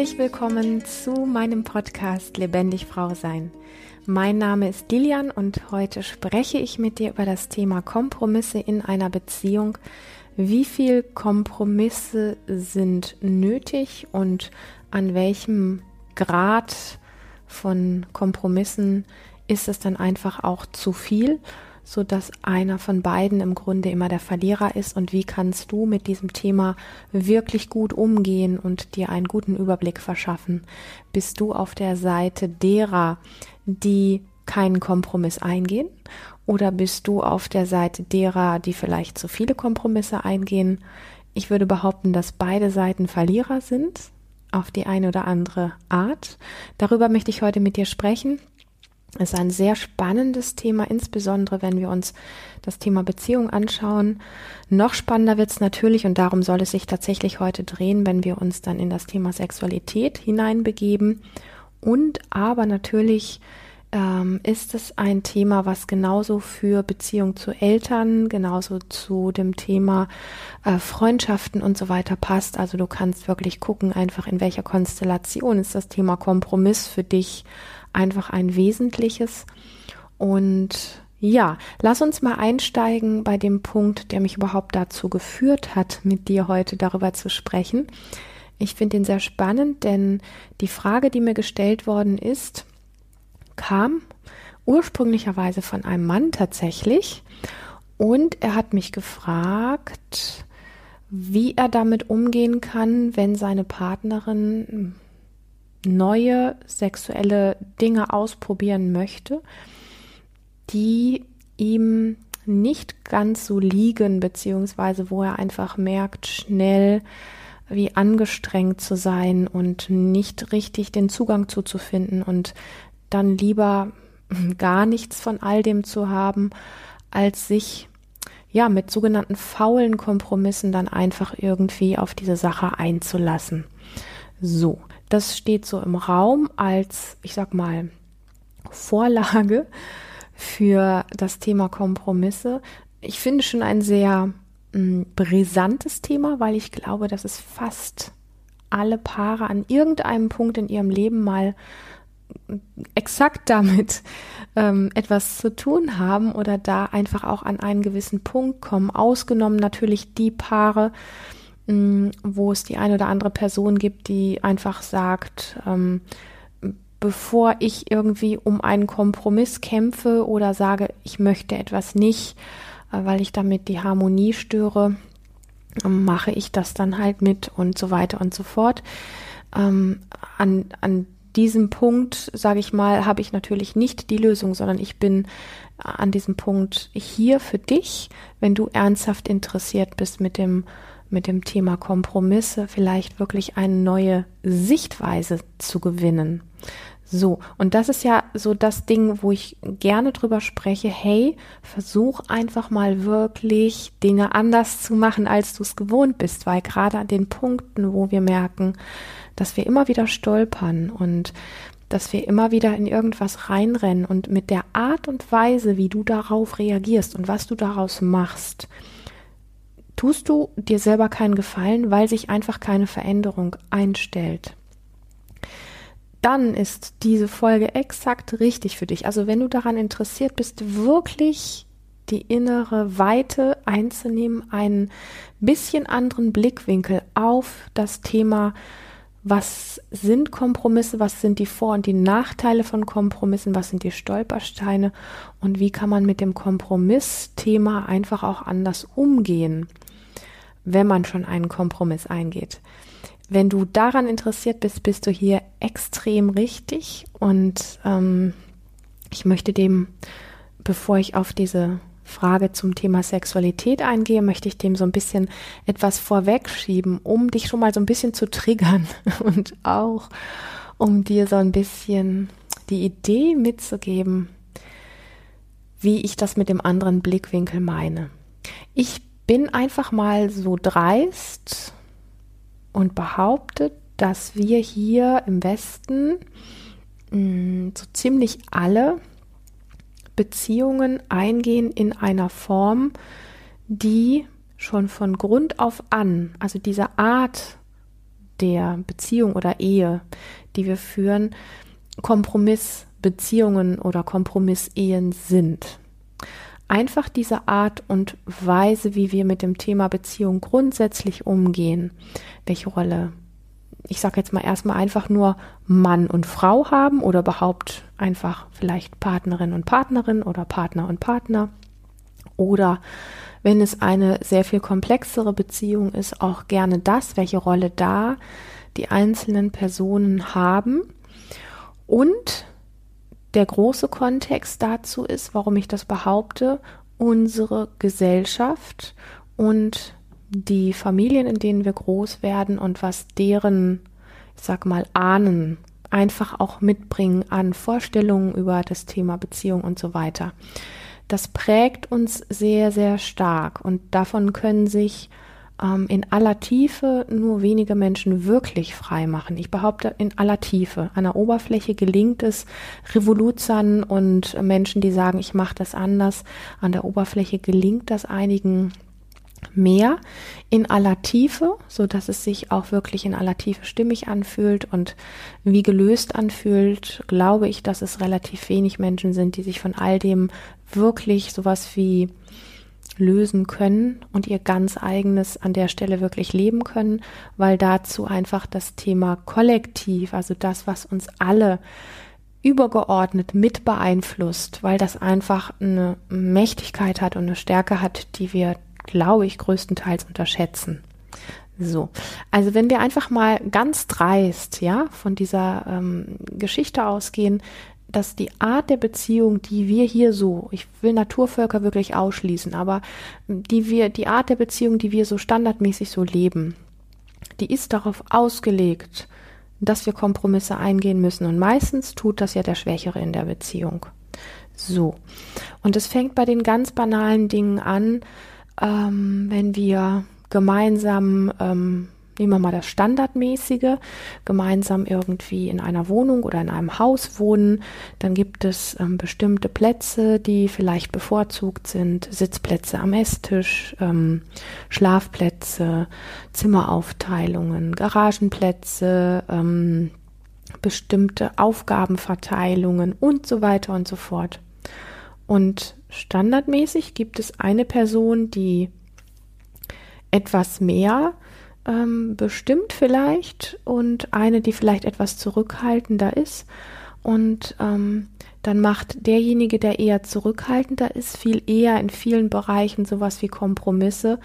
Herzlich willkommen zu meinem Podcast Lebendig Frau Sein. Mein Name ist Lilian und heute spreche ich mit dir über das Thema Kompromisse in einer Beziehung. Wie viel Kompromisse sind nötig und an welchem Grad von Kompromissen ist es dann einfach auch zu viel? So dass einer von beiden im Grunde immer der Verlierer ist und wie kannst du mit diesem Thema wirklich gut umgehen und dir einen guten Überblick verschaffen? Bist du auf der Seite derer, die keinen Kompromiss eingehen oder bist du auf der Seite derer, die vielleicht zu viele Kompromisse eingehen? Ich würde behaupten, dass beide Seiten Verlierer sind auf die eine oder andere Art. Darüber möchte ich heute mit dir sprechen ist ein sehr spannendes Thema, insbesondere wenn wir uns das Thema Beziehung anschauen. Noch spannender wird es natürlich, und darum soll es sich tatsächlich heute drehen, wenn wir uns dann in das Thema Sexualität hineinbegeben. Und aber natürlich ähm, ist es ein Thema, was genauso für Beziehung zu Eltern, genauso zu dem Thema äh, Freundschaften und so weiter passt. Also du kannst wirklich gucken, einfach in welcher Konstellation ist das Thema Kompromiss für dich einfach ein wesentliches. Und ja, lass uns mal einsteigen bei dem Punkt, der mich überhaupt dazu geführt hat, mit dir heute darüber zu sprechen. Ich finde ihn sehr spannend, denn die Frage, die mir gestellt worden ist, kam ursprünglicherweise von einem Mann tatsächlich. Und er hat mich gefragt, wie er damit umgehen kann, wenn seine Partnerin neue sexuelle Dinge ausprobieren möchte, die ihm nicht ganz so liegen, beziehungsweise wo er einfach merkt, schnell wie angestrengt zu sein und nicht richtig den Zugang zuzufinden und dann lieber gar nichts von all dem zu haben, als sich ja mit sogenannten faulen Kompromissen dann einfach irgendwie auf diese Sache einzulassen. So, das steht so im Raum als, ich sag mal, Vorlage für das Thema Kompromisse. Ich finde schon ein sehr mh, hm, brisantes Thema, weil ich glaube, dass es fast alle Paare an irgendeinem Punkt in ihrem Leben mal exakt damit ähm, etwas zu tun haben oder da einfach auch an einen gewissen Punkt kommen. Ausgenommen natürlich die Paare, Mm, wo es die eine oder andere Person gibt, die einfach sagt, ähm, bevor ich irgendwie um einen Kompromiss kämpfe oder sage, ich möchte etwas nicht, äh, weil ich damit die Harmonie störe, ähm, mache ich das dann halt mit und so weiter und so fort. Ähm, an, an diesem Punkt, sage ich mal, habe ich natürlich nicht die Lösung, sondern ich bin an diesem Punkt hier für dich, wenn du ernsthaft interessiert bist mit dem mit dem Thema Kompromisse vielleicht wirklich eine neue Sichtweise zu gewinnen. So, und das ist ja so das Ding, wo ich gerne drüber spreche. Hey, versuch einfach mal wirklich Dinge anders zu machen, als du es gewohnt bist, weil gerade an den Punkten, wo wir merken, dass wir immer wieder stolpern und dass wir immer wieder in irgendwas reinrennen und mit der Art und Weise, wie du darauf reagierst und was du daraus machst, tust du dir selber keinen Gefallen, weil sich einfach keine Veränderung einstellt. Dann ist diese Folge exakt richtig für dich. Also wenn du daran interessiert bist, wirklich die innere Weite einzunehmen, einen bisschen anderen Blickwinkel auf das Thema, was sind Kompromisse, was sind die Vor- und die Nachteile von Kompromissen, was sind die Stolpersteine und wie kann man mit dem Kompromissthema einfach auch anders umgehen wenn man schon einen Kompromiss eingeht. Wenn du daran interessiert bist, bist du hier extrem richtig und ähm, ich möchte dem, bevor ich auf diese Frage zum Thema Sexualität eingehe, möchte ich dem so ein bisschen etwas vorwegschieben, um dich schon mal so ein bisschen zu triggern und auch um dir so ein bisschen die Idee mitzugeben, wie ich das mit dem anderen Blickwinkel meine. Ich bin einfach mal so dreist und behaupte, dass wir hier im Westen mh, mm, so ziemlich alle Beziehungen eingehen in einer Form, die schon von Grund auf an, also diese Art der Beziehung oder Ehe, die wir führen, Kompromissbeziehungen oder Kompromissehen sind. Einfach diese Art und Weise, wie wir mit dem Thema Beziehung grundsätzlich umgehen, welche Rolle ich sage jetzt mal erstmal einfach nur Mann und Frau haben oder überhaupt einfach vielleicht Partnerin und Partnerin oder Partner und Partner oder wenn es eine sehr viel komplexere Beziehung ist, auch gerne das, welche Rolle da die einzelnen Personen haben. Und der große Kontext dazu ist, warum ich das behaupte, unsere Gesellschaft und die Familien, in denen wir groß werden und was deren, ich sag mal, Ahnen einfach auch mitbringen an Vorstellungen über das Thema Beziehung und so weiter. Das prägt uns sehr, sehr stark und davon können sich ähm, in aller Tiefe nur wenige Menschen wirklich frei machen. Ich behaupte in aller Tiefe. An der Oberfläche gelingt es Revoluzern und Menschen, die sagen, ich mache das anders. An der Oberfläche gelingt das einigen mehr in aller Tiefe, so dass es sich auch wirklich in aller Tiefe stimmig anfühlt und wie gelöst anfühlt, glaube ich, dass es relativ wenig Menschen sind, die sich von all dem wirklich sowas wie lösen können und ihr ganz eigenes an der Stelle wirklich leben können, weil dazu einfach das Thema Kollektiv, also das, was uns alle übergeordnet mit beeinflusst, weil das einfach eine Mächtigkeit hat und eine Stärke hat, die wir glaube ich, größtenteils unterschätzen. So, also wenn wir einfach mal ganz dreist, ja, von dieser ähm, Geschichte ausgehen, dass die Art der Beziehung, die wir hier so, ich will Naturvölker wirklich ausschließen, aber die wir, die Art der Beziehung, die wir so standardmäßig so leben, die ist darauf ausgelegt, dass wir Kompromisse eingehen müssen. Und meistens tut das ja der Schwächere in der Beziehung. So. Und es fängt bei den ganz banalen Dingen an, ähm, wenn wir gemeinsam, ähm, nehmen wir mal das Standardmäßige, gemeinsam irgendwie in einer Wohnung oder in einem Haus wohnen, dann gibt es ähm, bestimmte Plätze, die vielleicht bevorzugt sind, Sitzplätze am Esstisch, ähm, Schlafplätze, Zimmeraufteilungen, Garagenplätze, ähm, bestimmte Aufgabenverteilungen und so weiter und so fort. Und standardmäßig gibt es eine Person, die etwas mehr ähm, bestimmt vielleicht und eine, die vielleicht etwas zurückhaltender ist. Und ähm, dann macht derjenige, der eher zurückhaltender ist, viel eher in vielen Bereichen sowas wie Kompromisse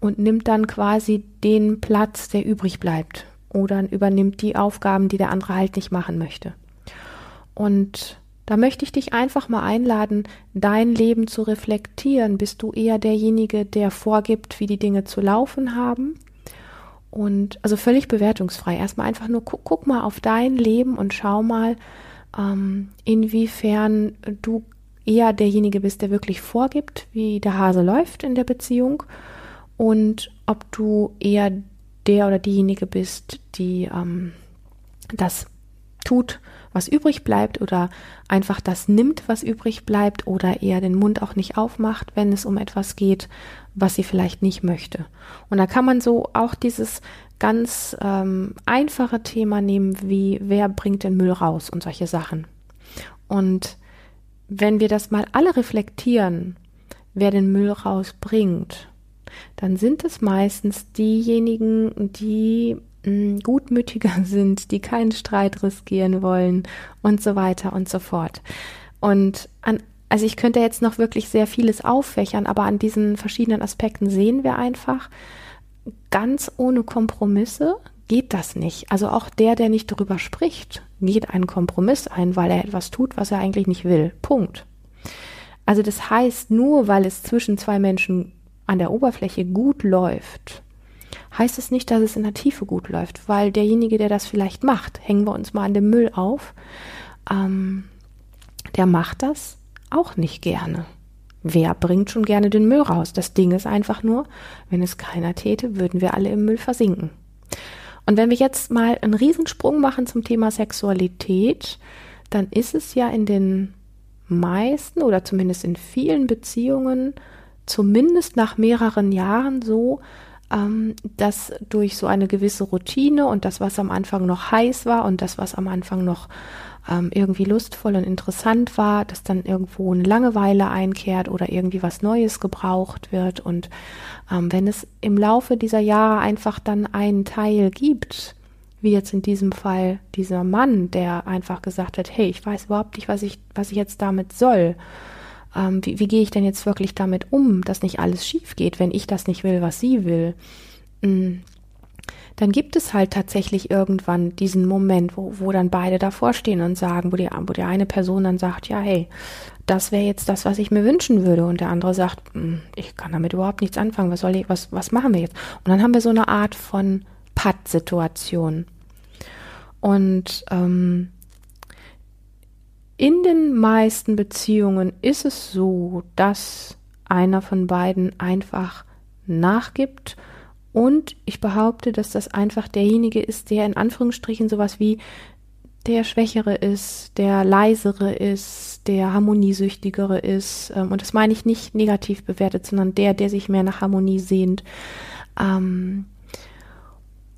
und nimmt dann quasi den Platz, der übrig bleibt. Oder übernimmt die Aufgaben, die der andere halt nicht machen möchte. Und da möchte ich dich einfach mal einladen, dein Leben zu reflektieren. Bist du eher derjenige, der vorgibt, wie die Dinge zu laufen haben? Und also völlig bewertungsfrei. Erstmal einfach nur guck, guck mal auf dein Leben und schau mal, ähm, inwiefern du eher derjenige bist, der wirklich vorgibt, wie der Hase läuft in der Beziehung und ob du eher der oder diejenige bist, die ähm, das tut, was übrig bleibt oder einfach das nimmt, was übrig bleibt oder eher den Mund auch nicht aufmacht, wenn es um etwas geht, was sie vielleicht nicht möchte. Und da kann man so auch dieses ganz ähm, einfache Thema nehmen, wie wer bringt den Müll raus und solche Sachen. Und wenn wir das mal alle reflektieren, wer den Müll rausbringt, dann sind es meistens diejenigen, die gutmütiger sind, die keinen Streit riskieren wollen und so weiter und so fort. Und an, also ich könnte jetzt noch wirklich sehr vieles auffächern, aber an diesen verschiedenen Aspekten sehen wir einfach, ganz ohne Kompromisse geht das nicht. Also auch der, der nicht darüber spricht, geht einen Kompromiss ein, weil er etwas tut, was er eigentlich nicht will. Punkt. Also das heißt, nur weil es zwischen zwei Menschen an der Oberfläche gut läuft, heißt es nicht, dass es in der Tiefe gut läuft, weil derjenige, der das vielleicht macht, hängen wir uns mal an dem Müll auf, ähm, der macht das auch nicht gerne. Wer bringt schon gerne den Müll raus? Das Ding ist einfach nur, wenn es keiner täte, würden wir alle im Müll versinken. Und wenn wir jetzt mal einen Riesensprung machen zum Thema Sexualität, dann ist es ja in den meisten oder zumindest in vielen Beziehungen, zumindest nach mehreren Jahren so, ähm, dass durch so eine gewisse Routine und das, was am Anfang noch heiß war und das, was am Anfang noch ähm, irgendwie lustvoll und interessant war, dass dann irgendwo eine Langeweile einkehrt oder irgendwie was Neues gebraucht wird. Und ähm, wenn es im Laufe dieser Jahre einfach dann einen Teil gibt, wie jetzt in diesem Fall dieser Mann, der einfach gesagt hat, hey, ich weiß überhaupt nicht, was ich, was ich jetzt damit soll. Ähm, wie, wie gehe ich denn jetzt wirklich damit um, dass nicht alles schief geht, wenn ich das nicht will, was sie will? Dann gibt es halt tatsächlich irgendwann diesen Moment, wo, wo dann beide davor stehen und sagen, wo die, wo die eine Person dann sagt, ja, hey, das wäre jetzt das, was ich mir wünschen würde. Und der andere sagt, hm, ich kann damit überhaupt nichts anfangen. Was soll ich, was, was machen wir jetzt? Und dann haben wir so eine Art von Patt-Situation. Und ähm, in den meisten Beziehungen ist es so, dass einer von beiden einfach nachgibt und ich behaupte, dass das einfach derjenige ist, der in Anführungsstrichen sowas wie der Schwächere ist, der Leisere ist, der Harmoniesüchtigere ist. Ähm, und das meine ich nicht negativ bewertet, sondern der, der sich mehr nach Harmonie sehnt. Ähm,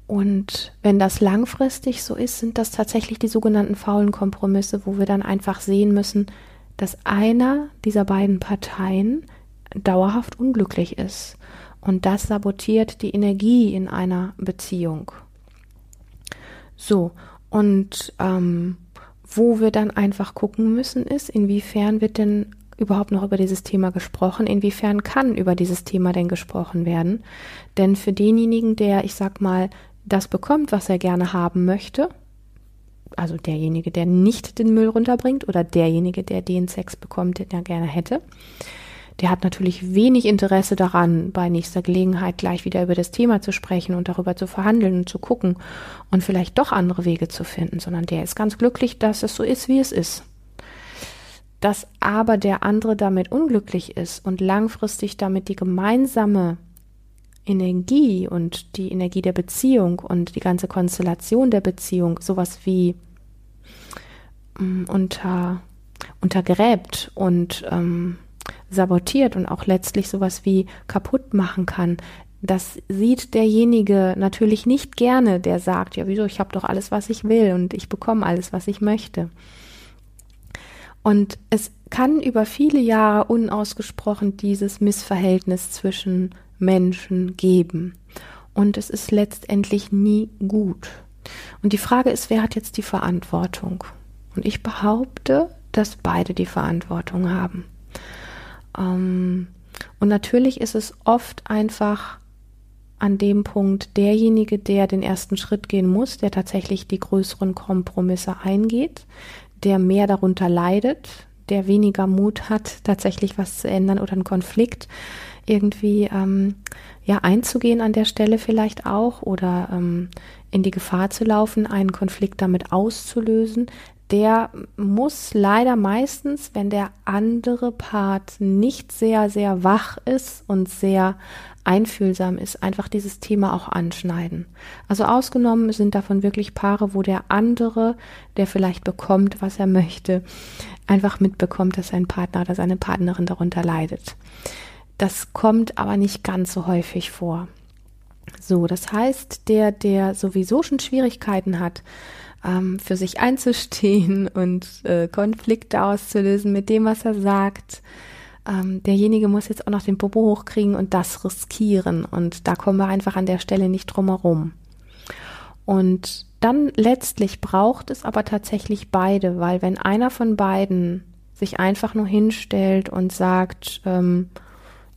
und wenn das langfristig so ist, sind das tatsächlich die sogenannten faulen Kompromisse, wo wir dann einfach sehen müssen, dass einer dieser beiden Parteien dauerhaft unglücklich ist. Und das sabotiert die Energie in einer Beziehung. So, und ähm, wo wir dann einfach gucken müssen, ist, inwiefern wird denn überhaupt noch über dieses Thema gesprochen? Inwiefern kann über dieses Thema denn gesprochen werden? Denn für denjenigen, der, ich sag mal, das bekommt, was er gerne haben möchte, also derjenige, der nicht den Müll runterbringt oder derjenige, der den Sex bekommt, den er gerne hätte, der hat natürlich wenig Interesse daran, bei nächster Gelegenheit gleich wieder über das Thema zu sprechen und darüber zu verhandeln und zu gucken und vielleicht doch andere Wege zu finden, sondern der ist ganz glücklich, dass es so ist, wie es ist. Dass aber der andere damit unglücklich ist und langfristig damit die gemeinsame Energie und die Energie der Beziehung und die ganze Konstellation der Beziehung sowas wie ähm, unter untergräbt und ähm, sabotiert und auch letztlich sowas wie kaputt machen kann. Das sieht derjenige natürlich nicht gerne, der sagt, ja wieso, ich habe doch alles, was ich will und ich bekomme alles, was ich möchte. Und es kann über viele Jahre unausgesprochen dieses Missverhältnis zwischen Menschen geben. Und es ist letztendlich nie gut. Und die Frage ist, wer hat jetzt die Verantwortung? Und ich behaupte, dass beide die Verantwortung haben. Ähm, und natürlich ist es oft einfach an dem Punkt derjenige, der den ersten Schritt gehen muss, der tatsächlich die größeren Kompromisse eingeht, der mehr darunter leidet, der weniger Mut hat, tatsächlich was zu ändern oder einen Konflikt irgendwie ähm, ja einzugehen an der Stelle vielleicht auch oder ähm, in die Gefahr zu laufen, einen Konflikt damit auszulösen, der muss leider meistens, wenn der andere Part nicht sehr, sehr wach ist und sehr einfühlsam ist, einfach dieses Thema auch anschneiden. Also ausgenommen sind davon wirklich Paare, wo der andere, der vielleicht bekommt, was er möchte, einfach mitbekommt, dass sein Partner oder seine Partnerin darunter leidet. Das kommt aber nicht ganz so häufig vor. So, das heißt, der, der sowieso schon Schwierigkeiten hat, ähm, für sich einzustehen und äh, Konflikte auszulösen mit dem, was er sagt. Ähm, derjenige muss jetzt auch noch den Popo hochkriegen und das riskieren. Und da kommen wir einfach an der Stelle nicht drum herum. Und dann letztlich braucht es aber tatsächlich beide, weil wenn einer von beiden sich einfach nur hinstellt und sagt, ähm,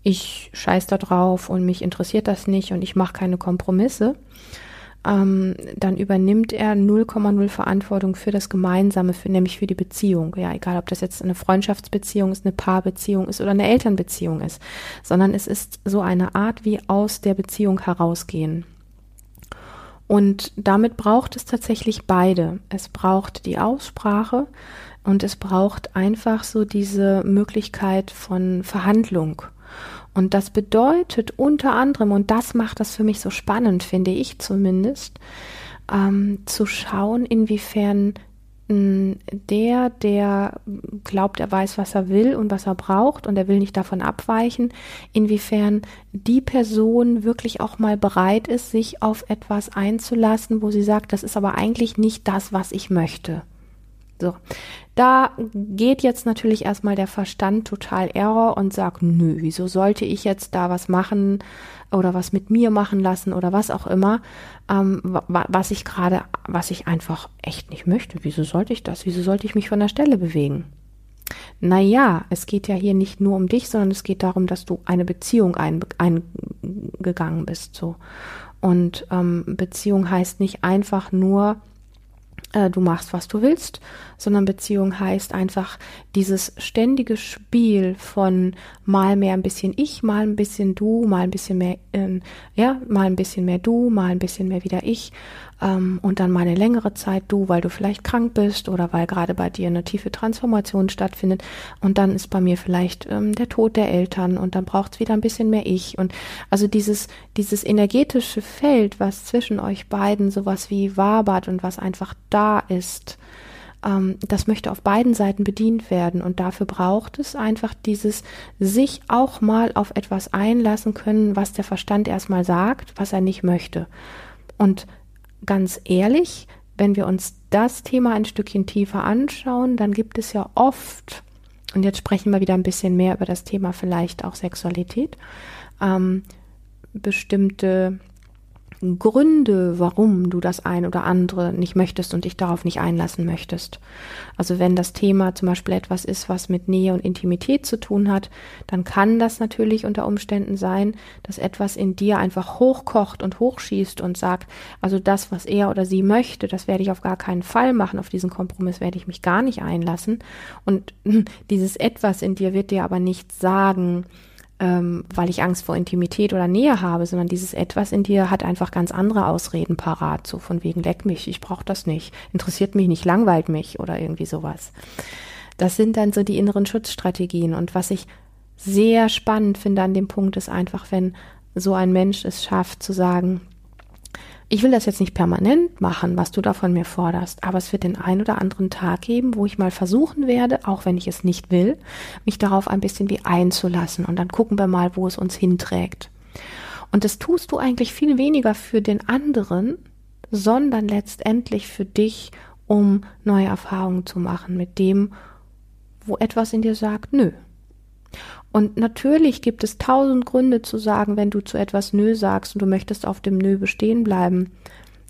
ich scheiß da drauf und mich interessiert das nicht und ich mache keine Kompromisse, ähm, dann übernimmt er 0,0 Verantwortung für das Gemeinsame, für, nämlich für die Beziehung. Ja, egal, ob das jetzt eine Freundschaftsbeziehung ist, eine Paarbeziehung ist oder eine Elternbeziehung ist, sondern es ist so eine Art wie aus der Beziehung herausgehen. Und damit braucht es tatsächlich beide. Es braucht die Aussprache und es braucht einfach so diese Möglichkeit von Verhandlung. Und das bedeutet unter anderem, und das macht das für mich so spannend, finde ich zumindest, ähm, zu schauen, inwiefern der, der glaubt, er weiß, was er will und was er braucht und er will nicht davon abweichen, inwiefern die Person wirklich auch mal bereit ist, sich auf etwas einzulassen, wo sie sagt, das ist aber eigentlich nicht das, was ich möchte. So, da geht jetzt natürlich erstmal der Verstand total Error und sagt, nö, wieso sollte ich jetzt da was machen oder was mit mir machen lassen oder was auch immer, ähm, was ich gerade, was ich einfach echt nicht möchte. Wieso sollte ich das? Wieso sollte ich mich von der Stelle bewegen? Naja, es geht ja hier nicht nur um dich, sondern es geht darum, dass du eine Beziehung eingegangen bist, so. Und ähm, Beziehung heißt nicht einfach nur, äh, du machst, was du willst, sondern Beziehung heißt einfach dieses ständige Spiel von mal mehr ein bisschen ich, mal ein bisschen du, mal ein bisschen mehr, äh, ja, mal ein bisschen mehr du, mal ein bisschen mehr wieder ich ähm, und dann mal eine längere Zeit du, weil du vielleicht krank bist oder weil gerade bei dir eine tiefe Transformation stattfindet. Und dann ist bei mir vielleicht ähm, der Tod der Eltern und dann braucht es wieder ein bisschen mehr ich. Und also dieses dieses energetische Feld, was zwischen euch beiden sowas wie wabert und was einfach da ist, ähm, das möchte auf beiden Seiten bedient werden und dafür braucht es einfach dieses sich auch mal auf etwas einlassen können, was der Verstand erstmal sagt, was er nicht möchte. Und ganz ehrlich, wenn wir uns das Thema ein Stückchen tiefer anschauen, dann gibt es ja oft, und jetzt sprechen wir wieder ein bisschen mehr über das Thema vielleicht auch Sexualität, ähm, bestimmte Gründe, warum du das ein oder andere nicht möchtest und dich darauf nicht einlassen möchtest. Also wenn das Thema zum Beispiel etwas ist, was mit Nähe und Intimität zu tun hat, dann kann das natürlich unter Umständen sein, dass etwas in dir einfach hochkocht und hochschießt und sagt, also das, was er oder sie möchte, das werde ich auf gar keinen Fall machen, auf diesen Kompromiss werde ich mich gar nicht einlassen. Und dieses etwas in dir wird dir aber nicht sagen, ähm, weil ich Angst vor Intimität oder Nähe habe, sondern dieses Etwas in dir hat einfach ganz andere Ausreden parat, so von wegen leck mich, ich brauche das nicht, interessiert mich nicht, langweilt mich oder irgendwie sowas. Das sind dann so die inneren Schutzstrategien und was ich sehr spannend finde an dem Punkt ist einfach, wenn so ein Mensch es schafft zu sagen, ich will das jetzt nicht permanent machen, was du da von mir forderst, aber es wird den ein oder anderen Tag geben, wo ich mal versuchen werde, auch wenn ich es nicht will, mich darauf ein bisschen wie einzulassen und dann gucken wir mal, wo es uns hinträgt. Und das tust du eigentlich viel weniger für den anderen, sondern letztendlich für dich, um neue Erfahrungen zu machen mit dem, wo etwas in dir sagt, nö, und natürlich gibt es tausend Gründe zu sagen, wenn du zu etwas Nö sagst und du möchtest auf dem Nö bestehen bleiben,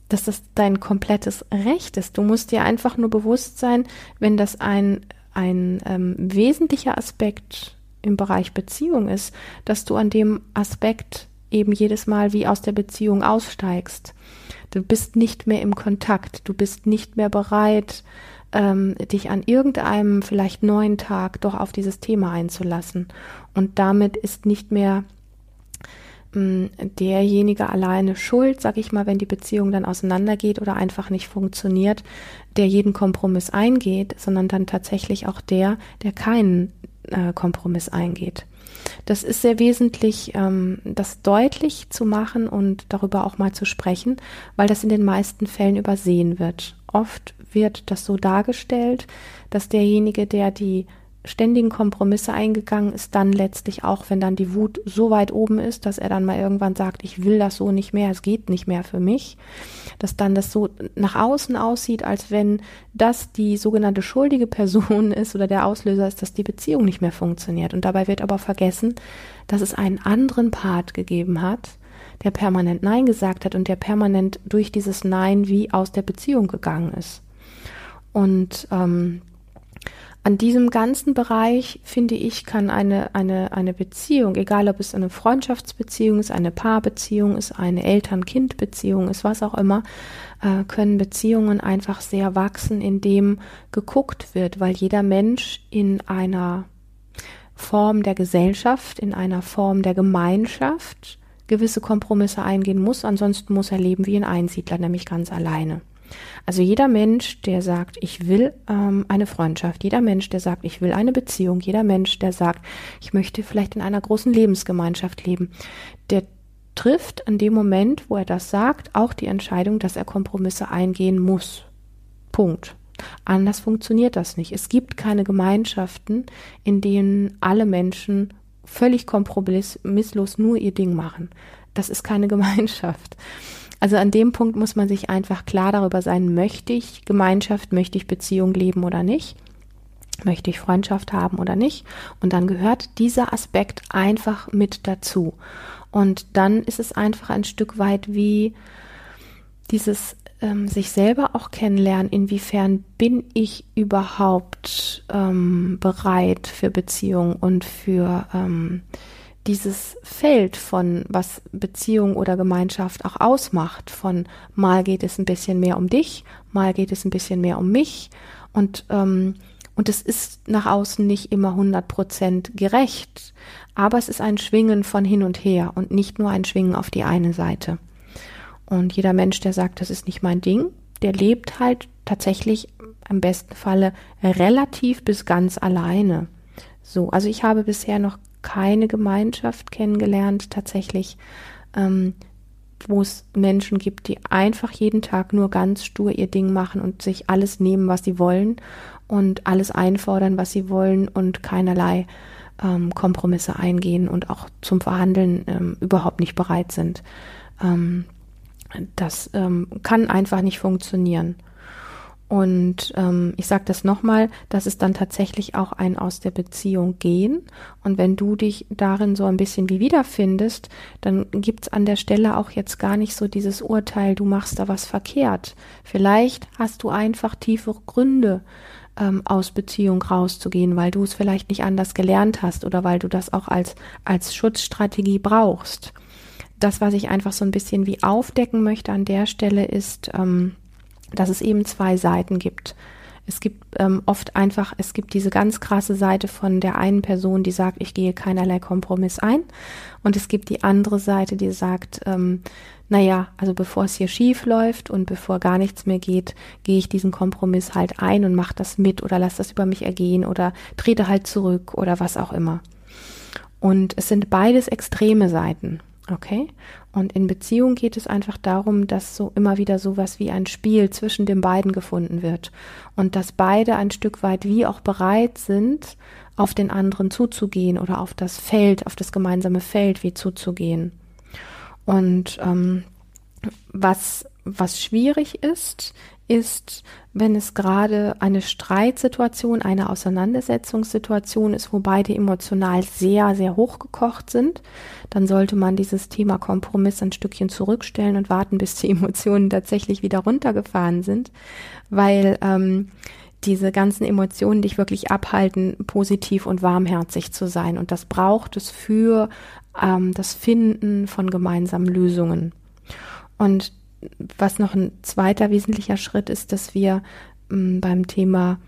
dass das dein komplettes Recht ist. Du musst dir einfach nur bewusst sein, wenn das ein, ein ähm, wesentlicher Aspekt im Bereich Beziehung ist, dass du an dem Aspekt eben jedes Mal wie aus der Beziehung aussteigst. Du bist nicht mehr im Kontakt, du bist nicht mehr bereit, ähm, dich an irgendeinem vielleicht neuen Tag doch auf dieses Thema einzulassen. Und damit ist nicht mehr ähm, derjenige alleine schuld, sag ich mal, wenn die Beziehung dann auseinandergeht oder einfach nicht funktioniert, der jeden Kompromiss eingeht, sondern dann tatsächlich auch der, der keinen äh, Kompromiss eingeht. Das ist sehr wesentlich, ähm, das deutlich zu machen und darüber auch mal zu sprechen, weil das in den meisten Fällen übersehen wird. Oft wird das so dargestellt, dass derjenige, der die ständigen Kompromisse eingegangen ist, dann letztlich auch, wenn dann die Wut so weit oben ist, dass er dann mal irgendwann sagt, ich will das so nicht mehr, es geht nicht mehr für mich, dass dann das so nach außen aussieht, als wenn das die sogenannte schuldige Person ist oder der Auslöser ist, dass die Beziehung nicht mehr funktioniert. Und dabei wird aber vergessen, dass es einen anderen Part gegeben hat, der permanent Nein gesagt hat und der permanent durch dieses Nein wie aus der Beziehung gegangen ist. Und ähm, an diesem ganzen Bereich, finde ich, kann eine, eine, eine Beziehung, egal ob es eine Freundschaftsbeziehung ist, eine Paarbeziehung ist, eine Eltern-Kind-Beziehung ist, was auch immer, äh, können Beziehungen einfach sehr wachsen, indem geguckt wird, weil jeder Mensch in einer Form der Gesellschaft, in einer Form der Gemeinschaft gewisse Kompromisse eingehen muss, ansonsten muss er leben wie ein Einsiedler, nämlich ganz alleine. Also jeder Mensch, der sagt, ich will ähm, eine Freundschaft, jeder Mensch, der sagt, ich will eine Beziehung, jeder Mensch, der sagt, ich möchte vielleicht in einer großen Lebensgemeinschaft leben, der trifft in dem Moment, wo er das sagt, auch die Entscheidung, dass er Kompromisse eingehen muss. Punkt. Anders funktioniert das nicht. Es gibt keine Gemeinschaften, in denen alle Menschen völlig kompromisslos nur ihr Ding machen. Das ist keine Gemeinschaft. Also an dem Punkt muss man sich einfach klar darüber sein, möchte ich Gemeinschaft, möchte ich Beziehung leben oder nicht? Möchte ich Freundschaft haben oder nicht? Und dann gehört dieser Aspekt einfach mit dazu. Und dann ist es einfach ein Stück weit wie dieses ähm, sich selber auch kennenlernen, inwiefern bin ich überhaupt ähm, bereit für Beziehung und für ähm, dieses Feld von, was Beziehung oder Gemeinschaft auch ausmacht, von mal geht es ein bisschen mehr um dich, mal geht es ein bisschen mehr um mich und ähm, und es ist nach außen nicht immer 100 Prozent gerecht, aber es ist ein Schwingen von hin und her und nicht nur ein Schwingen auf die eine Seite. Und jeder Mensch, der sagt, das ist nicht mein Ding, der lebt halt tatsächlich im besten Falle relativ bis ganz alleine. So, also ich habe bisher noch keine Gemeinschaft kennengelernt, tatsächlich, ähm, wo es Menschen gibt, die einfach jeden Tag nur ganz stur ihr Ding machen und sich alles nehmen, was sie wollen und alles einfordern, was sie wollen und keinerlei ähm, Kompromisse eingehen und auch zum Verhandeln ähm, überhaupt nicht bereit sind. Ähm, das ähm, kann einfach nicht funktionieren. Und ähm, ich sage das nochmal, das ist dann tatsächlich auch ein aus der Beziehung gehen. Und wenn du dich darin so ein bisschen wie wiederfindest, dann gibt's an der Stelle auch jetzt gar nicht so dieses Urteil, du machst da was verkehrt. Vielleicht hast du einfach tiefere Gründe, ähm, aus Beziehung rauszugehen, weil du es vielleicht nicht anders gelernt hast oder weil du das auch als, als Schutzstrategie brauchst. Das, was ich einfach so ein bisschen wie aufdecken möchte an der Stelle, ist, ähm, dass es eben zwei Seiten gibt. Es gibt ähm, oft einfach, es gibt diese ganz krasse Seite von der einen Person, die sagt, ich gehe keinerlei Kompromiss ein. Und es gibt die andere Seite, die sagt, ähm, naja, also bevor es hier schief läuft und bevor gar nichts mehr geht, gehe ich diesen Kompromiss halt ein und mache das mit oder lass das über mich ergehen oder trete halt zurück oder was auch immer. Und es sind beides extreme Seiten. Okay? Und in Beziehung geht es einfach darum, dass so immer wieder sowas wie ein Spiel zwischen den beiden gefunden wird und dass beide ein Stück weit wie auch bereit sind, auf den anderen zuzugehen oder auf das Feld, auf das gemeinsame Feld wie zuzugehen. Und ähm, was was schwierig ist, ist, wenn es gerade eine Streitsituation, eine Auseinandersetzungssituation ist, wo beide emotional sehr, sehr hochgekocht sind, dann sollte man dieses Thema Kompromiss ein Stückchen zurückstellen und warten, bis die Emotionen tatsächlich wieder runtergefahren sind, weil ähm, diese ganzen Emotionen dich wirklich abhalten, positiv und warmherzig zu sein. Und das braucht es für ähm, das Finden von gemeinsamen Lösungen. Und was noch ein zweiter wesentlicher Schritt ist, dass wir m, mm, beim Thema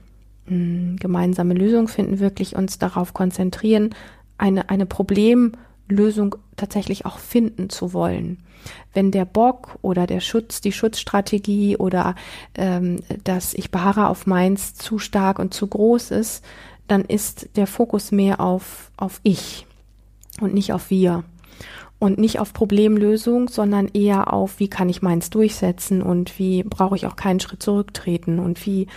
m, mm, gemeinsame Lösung finden, wirklich uns darauf konzentrieren, eine, eine Problemlösung tatsächlich auch finden zu wollen. Wenn der Bock oder der Schutz, die Schutzstrategie oder ähm, dass ich beharre auf meins zu stark und zu groß ist, dann ist der Fokus mehr auf, auf ich und nicht auf wir und nicht auf Problemlösung, sondern eher auf, wie kann ich meins durchsetzen und wie brauche ich auch keinen Schritt zurücktreten und wie,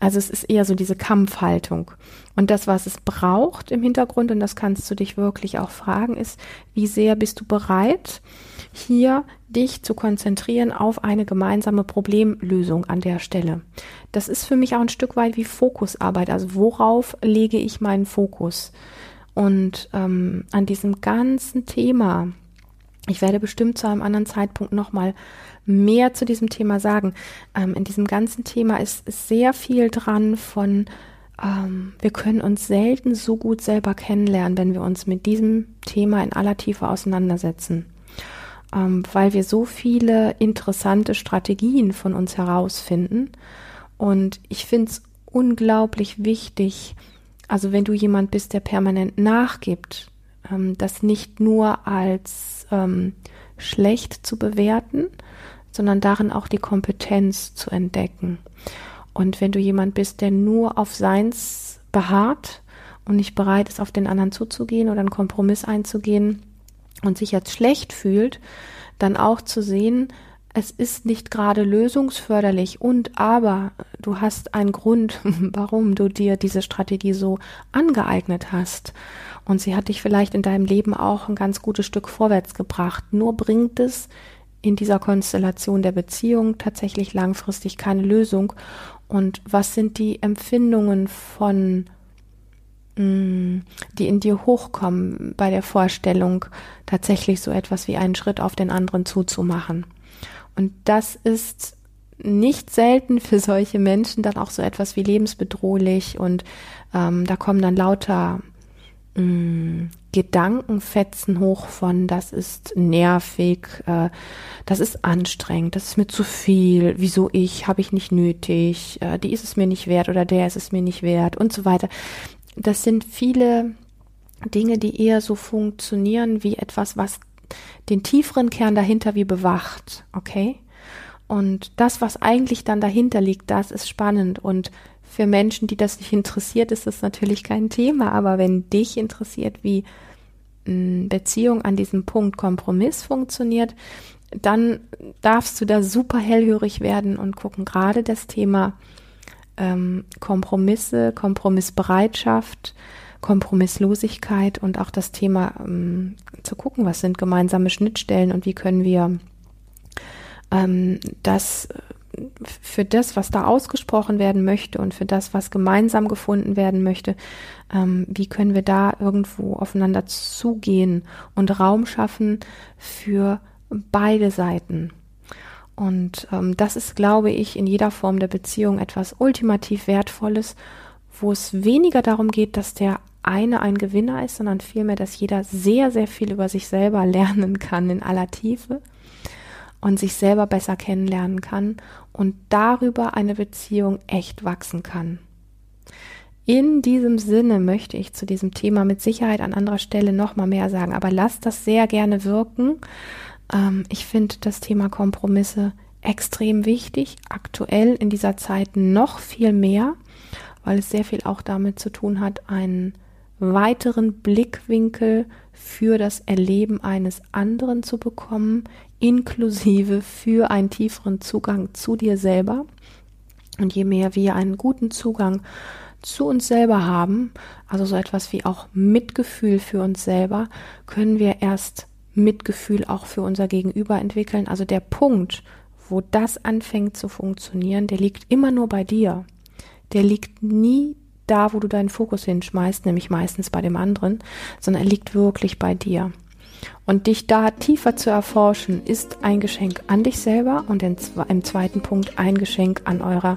also es ist eher so diese Kampfhaltung. Und das, was es braucht im Hintergrund, und das kannst du dich wirklich auch fragen, ist, wie sehr bist du bereit, hier dich zu konzentrieren auf eine gemeinsame Problemlösung an der Stelle. Das ist für mich auch ein Stück weit wie Fokusarbeit. Also worauf lege ich meinen Fokus? Und ähm, an diesem ganzen Thema ich werde bestimmt zu einem anderen Zeitpunkt nochmal mehr zu diesem Thema sagen. Ähm, in diesem ganzen Thema ist, sehr viel dran von, ähm, wir können uns selten so gut selber kennenlernen, wenn wir uns mit diesem Thema in aller Tiefe auseinandersetzen. Ähm, weil wir so viele interessante Strategien von uns herausfinden. Und ich finde es unglaublich wichtig, also wenn du jemand bist, der permanent nachgibt, ähm, das nicht nur als ähm, schlecht zu bewerten, sondern darin auch die Kompetenz zu entdecken. Und wenn du jemand bist, der nur auf Seins beharrt und nicht bereit ist, auf den anderen zuzugehen oder einen Kompromiss einzugehen und sich jetzt schlecht fühlt, dann auch zu sehen, es ist nicht gerade lösungsförderlich und aber du hast einen Grund, warum du dir diese Strategie so angeeignet hast. Und sie hat dich vielleicht in deinem Leben auch ein ganz gutes Stück vorwärts gebracht. Nur bringt es in dieser Konstellation der Beziehung tatsächlich langfristig keine Lösung. Und was sind die Empfindungen von mm, die in dir hochkommen bei der Vorstellung, tatsächlich so etwas wie einen Schritt auf den anderen zuzumachen. Und das ist nicht selten für solche Menschen dann auch so etwas wie lebensbedrohlich und ähm, da kommen dann lauter mh, mm, Gedankenfetzen hoch von, das ist nervig, äh, das ist anstrengend, das ist mir zu viel, wieso ich, habe ich nicht nötig, äh, die ist es mir nicht wert oder der ist es mir nicht wert und so weiter. Das sind viele Dinge, die eher so funktionieren wie etwas, was den tieferen Kern dahinter wie bewacht, okay? Und das, was eigentlich dann dahinter liegt, das ist spannend. Und für Menschen, die das nicht interessiert, ist das natürlich kein Thema. Aber wenn dich interessiert, wie hm, Beziehung an diesem Punkt Kompromiss funktioniert, dann darfst du da super hellhörig werden und gucken. Gerade das Thema ähm, Kompromisse, Kompromissbereitschaft, Kompromisslosigkeit und auch das Thema ähm, zu gucken, was sind gemeinsame Schnittstellen und wie können wir ähm, das für das, was da ausgesprochen werden möchte und für das, was gemeinsam gefunden werden möchte, ähm, wie können wir da irgendwo aufeinander zugehen und Raum schaffen für beide Seiten. Und ähm, das ist, glaube ich, in jeder Form der Beziehung etwas ultimativ Wertvolles, wo es weniger darum geht, dass der eine ein Gewinner ist, sondern vielmehr, dass jeder sehr, sehr viel über sich selber lernen kann in aller Tiefe und sich selber besser kennenlernen kann und darüber eine Beziehung echt wachsen kann. In diesem Sinne möchte ich zu diesem Thema mit Sicherheit an anderer Stelle nochmal mehr sagen, aber lasst das sehr gerne wirken. Ähm, ich finde das Thema Kompromisse extrem wichtig, aktuell in dieser Zeit noch viel mehr, weil es sehr viel auch damit zu tun hat, einen weiteren Blickwinkel für das Erleben eines anderen zu bekommen, inklusive für einen tieferen Zugang zu dir selber. Und je mehr wir einen guten Zugang zu uns selber haben, also so etwas wie auch Mitgefühl für uns selber, können wir erst Mitgefühl auch für unser Gegenüber entwickeln. Also der Punkt, wo das anfängt zu funktionieren, der liegt immer nur bei dir. Der liegt nie da, wo du deinen Fokus hinschmeißt, nämlich meistens bei dem anderen, sondern er liegt wirklich bei dir. Und dich da tiefer zu erforschen, ist ein Geschenk an dich selber und im zweiten Punkt ein Geschenk an eurer,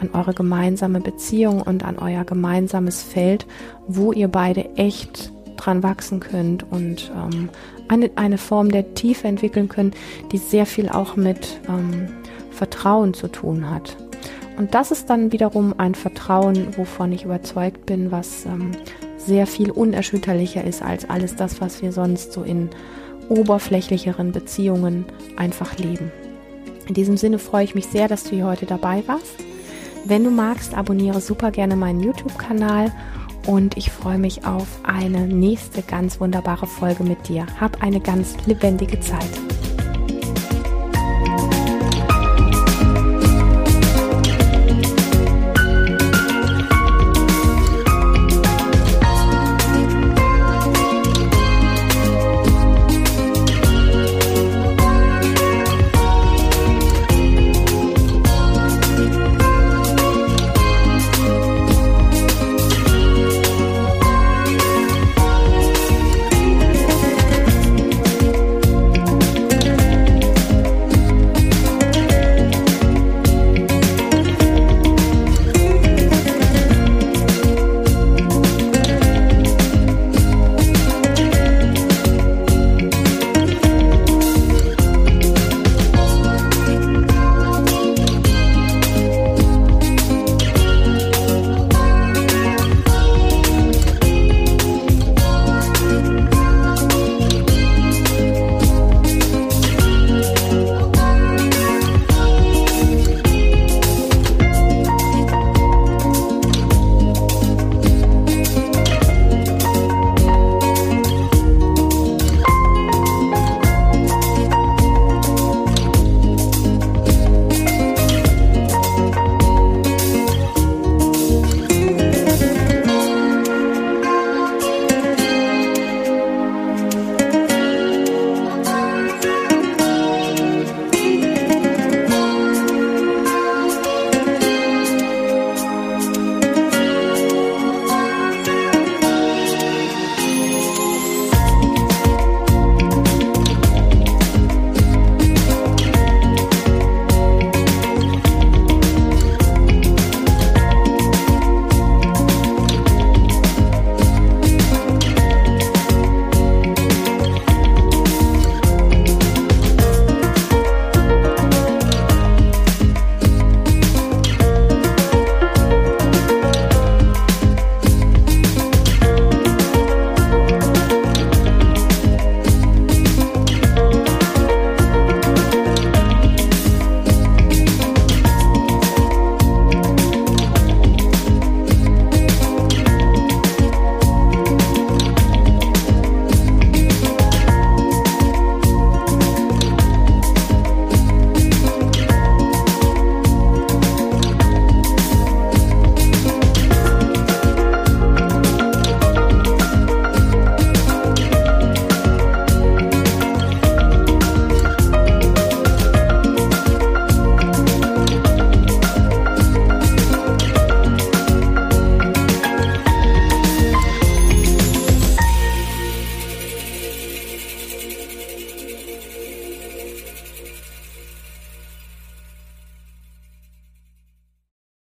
an eure gemeinsame Beziehung und an euer gemeinsames Feld, wo ihr beide echt dran wachsen könnt und ähm, eine, eine Form der Tiefe entwickeln könnt, die sehr viel auch mit ähm, Vertrauen zu tun hat. Und das ist dann wiederum ein Vertrauen, wovon ich überzeugt bin, was ähm, sehr viel unerschütterlicher ist als alles das, was wir sonst so in oberflächlicheren Beziehungen einfach leben. In diesem Sinne freue ich mich sehr, dass du hier heute dabei warst. Wenn du magst, abonniere super gerne meinen YouTube-Kanal und ich freue mich auf eine nächste ganz wunderbare Folge mit dir. Hab eine ganz lebendige Zeit.